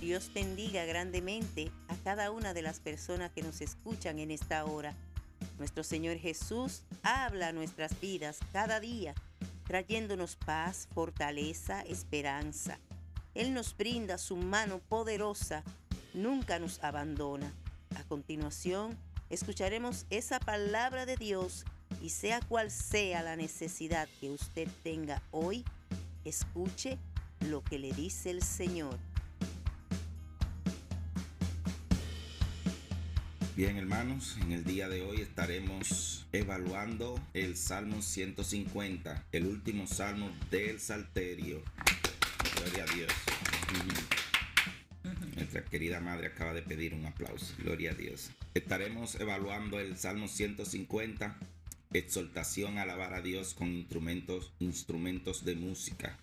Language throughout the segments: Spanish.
Dios bendiga grandemente a cada una de las personas que nos escuchan en esta hora. Nuestro Señor Jesús habla a nuestras vidas cada día, trayéndonos paz, fortaleza, esperanza. Él nos brinda su mano poderosa, nunca nos abandona. A continuación, escucharemos esa palabra de Dios y sea cual sea la necesidad que usted tenga hoy, escuche lo que le dice el Señor. Bien hermanos, en el día de hoy estaremos evaluando el Salmo 150, el último salmo del Salterio. Gloria a Dios. Nuestra querida madre acaba de pedir un aplauso. Gloria a Dios. Estaremos evaluando el Salmo 150, exaltación, alabar a Dios con instrumentos, instrumentos de música.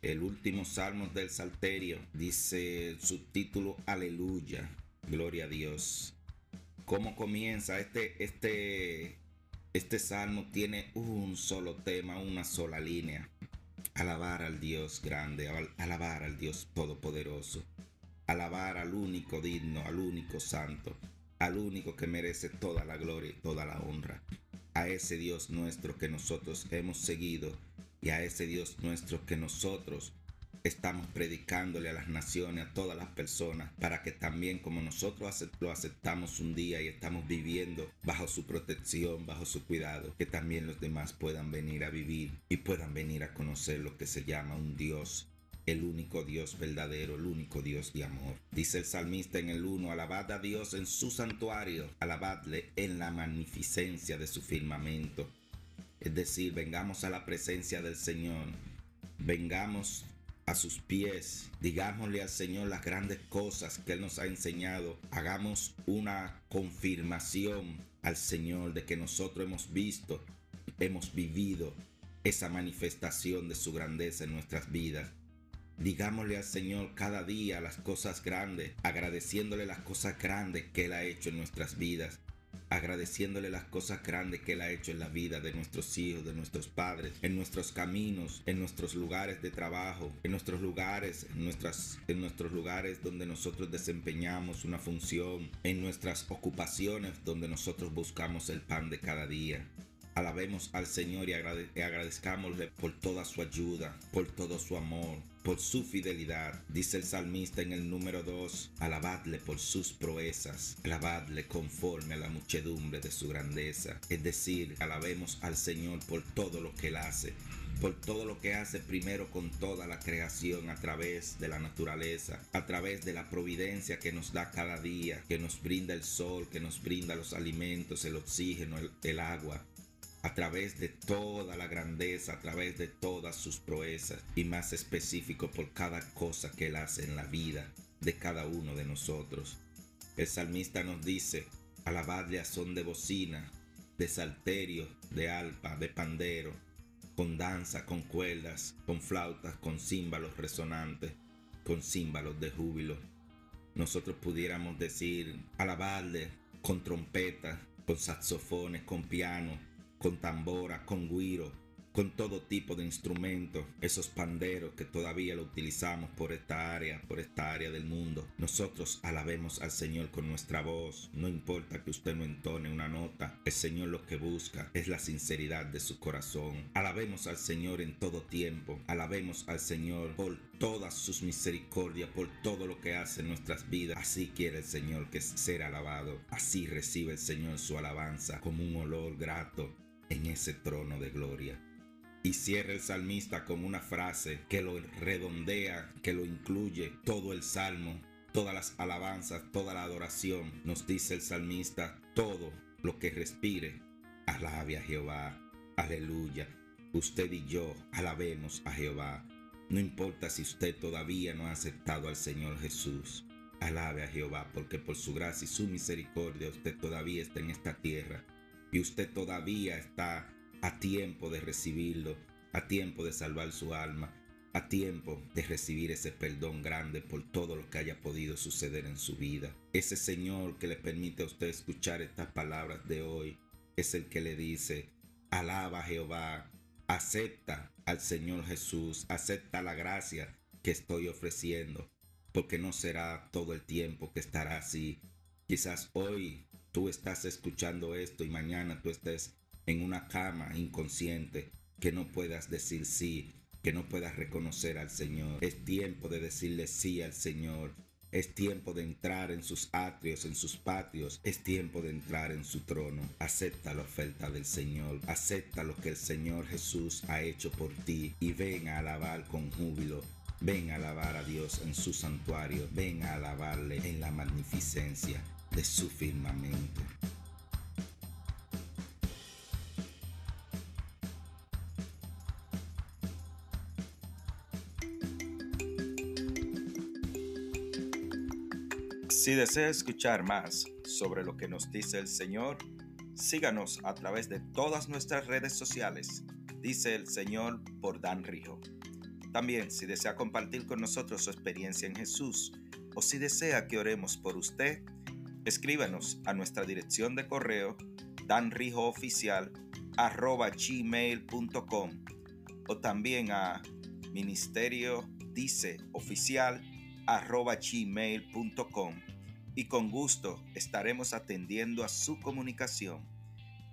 El último salmo del Salterio dice subtítulo Aleluya. Gloria a Dios. ¿Cómo comienza este, este, este salmo? Tiene un solo tema, una sola línea. Alabar al Dios grande, alabar al Dios todopoderoso, alabar al único digno, al único santo, al único que merece toda la gloria y toda la honra, a ese Dios nuestro que nosotros hemos seguido y a ese Dios nuestro que nosotros estamos predicándole a las naciones, a todas las personas, para que también como nosotros lo aceptamos un día y estamos viviendo bajo su protección, bajo su cuidado, que también los demás puedan venir a vivir y puedan venir a conocer lo que se llama un Dios el único Dios verdadero, el único Dios de amor. Dice el salmista en el 1, alabad a Dios en su santuario, alabadle en la magnificencia de su firmamento. Es decir, vengamos a la presencia del Señor, vengamos a sus pies, digámosle al Señor las grandes cosas que Él nos ha enseñado, hagamos una confirmación al Señor de que nosotros hemos visto, hemos vivido esa manifestación de su grandeza en nuestras vidas. Digámosle al Señor cada día las cosas grandes, agradeciéndole las cosas grandes que Él ha hecho en nuestras vidas agradeciéndole las cosas grandes que Él ha hecho en la vida de nuestros hijos, de nuestros padres, en nuestros caminos, en nuestros lugares de trabajo, en nuestros lugares, nuestras, en nuestros lugares donde nosotros desempeñamos una función, en nuestras ocupaciones donde nosotros buscamos el pan de cada día. Alabemos al Señor y, agradezcámosle por toda su ayuda, por todo su amor, por su fidelidad. Dice el salmista en el número 2, alabadle por sus proezas, alabadle conforme a la muchedumbre de su grandeza. Es decir, alabemos al Señor por todo lo que Él hace, por todo lo que hace primero con toda la creación a través de la naturaleza, a través de la providencia que nos da cada día, que nos brinda el sol, que nos brinda los alimentos, el oxígeno, el agua, a través de toda la grandeza, a través de todas sus proezas y más específico por cada cosa que Él hace en la vida de cada uno de nosotros. El salmista nos dice, alabadle a son de bocina, de salterio, de alpa, de pandero, con danza, con cuerdas, con flautas, con címbalos resonantes, con címbalos de júbilo. Nosotros pudiéramos decir, alabadle con trompetas, con saxofones, con piano, con tambora, con guiro, con todo tipo de instrumentos, esos panderos que todavía lo utilizamos por esta área, por esta área del mundo. Nosotros alabemos al Señor con nuestra voz, no importa que usted no entone una nota, el Señor lo que busca es la sinceridad de su corazón. Alabemos al Señor en todo tiempo, alabemos al Señor por todas sus misericordias, por todo lo que hace en nuestras vidas. Así quiere el Señor que ser alabado, así recibe el Señor su alabanza como un olor grato en ese trono de gloria. Y cierra el salmista con una frase que lo redondea, que lo incluye todo el salmo, todas las alabanzas, toda la adoración. Nos dice el salmista, todo lo que respire, alabe a Jehová. Aleluya. Usted y yo alabemos a Jehová. No importa si usted todavía no ha aceptado al Señor Jesús. Alabe a Jehová porque por su gracia y su misericordia usted todavía está en esta tierra y usted todavía está a tiempo de recibirlo, a tiempo de salvar su alma, a tiempo de recibir ese perdón grande por todo lo que haya podido suceder en su vida. Ese Señor que le permite a usted escuchar estas palabras de hoy es el que le dice, alaba a Jehová, acepta al Señor Jesús, acepta la gracia que estoy ofreciendo, porque no será todo el tiempo que estará así. Quizás hoy tú estás escuchando esto y mañana tú estés en una cama inconsciente que no puedas decir sí, que no puedas reconocer al Señor. Es tiempo de decirle sí al Señor. Es tiempo de entrar en sus atrios, en sus patios. Es tiempo de entrar en su trono. Acepta la oferta del Señor. Acepta lo que el Señor Jesús ha hecho por ti y ven a alabar con júbilo. Ven a alabar a Dios en su santuario. Ven a alabarle en la magnificencia de su firmamento. Si desea escuchar más sobre lo que nos dice el Señor, síganos a través de todas nuestras redes sociales, dice el Señor por Dan Rijo. También, si desea compartir con nosotros su experiencia en Jesús o si desea que oremos por usted, escríbanos a nuestra dirección de correo danrijooficial@gmail.com o también a ministerio oficial gmail.com y con gusto estaremos atendiendo a su comunicación.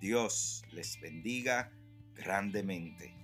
Dios les bendiga grandemente.